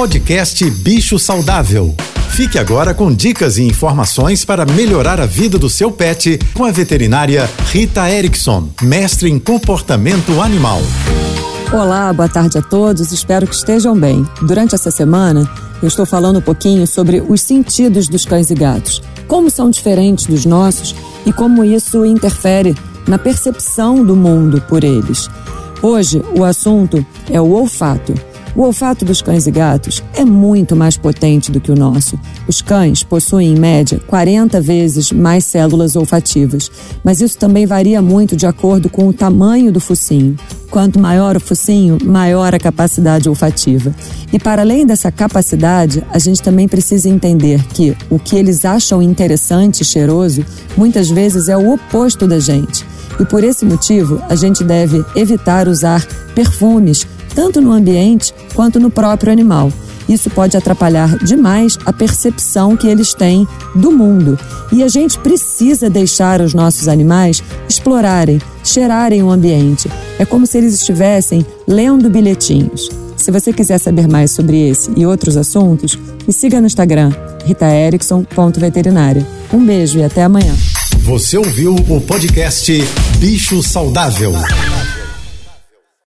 Podcast Bicho Saudável. Fique agora com dicas e informações para melhorar a vida do seu pet com a veterinária Rita Erickson, mestre em comportamento animal. Olá, boa tarde a todos, espero que estejam bem. Durante essa semana, eu estou falando um pouquinho sobre os sentidos dos cães e gatos, como são diferentes dos nossos e como isso interfere na percepção do mundo por eles. Hoje, o assunto é o olfato. O olfato dos cães e gatos é muito mais potente do que o nosso. Os cães possuem, em média, 40 vezes mais células olfativas, mas isso também varia muito de acordo com o tamanho do focinho. Quanto maior o focinho, maior a capacidade olfativa. E para além dessa capacidade, a gente também precisa entender que o que eles acham interessante e cheiroso muitas vezes é o oposto da gente. E por esse motivo, a gente deve evitar usar perfumes tanto no ambiente quanto no próprio animal. Isso pode atrapalhar demais a percepção que eles têm do mundo. E a gente precisa deixar os nossos animais explorarem, cheirarem o ambiente. É como se eles estivessem lendo bilhetinhos. Se você quiser saber mais sobre esse e outros assuntos, me siga no Instagram, ritaerickson.veterinária. Um beijo e até amanhã. Você ouviu o podcast Bicho Saudável.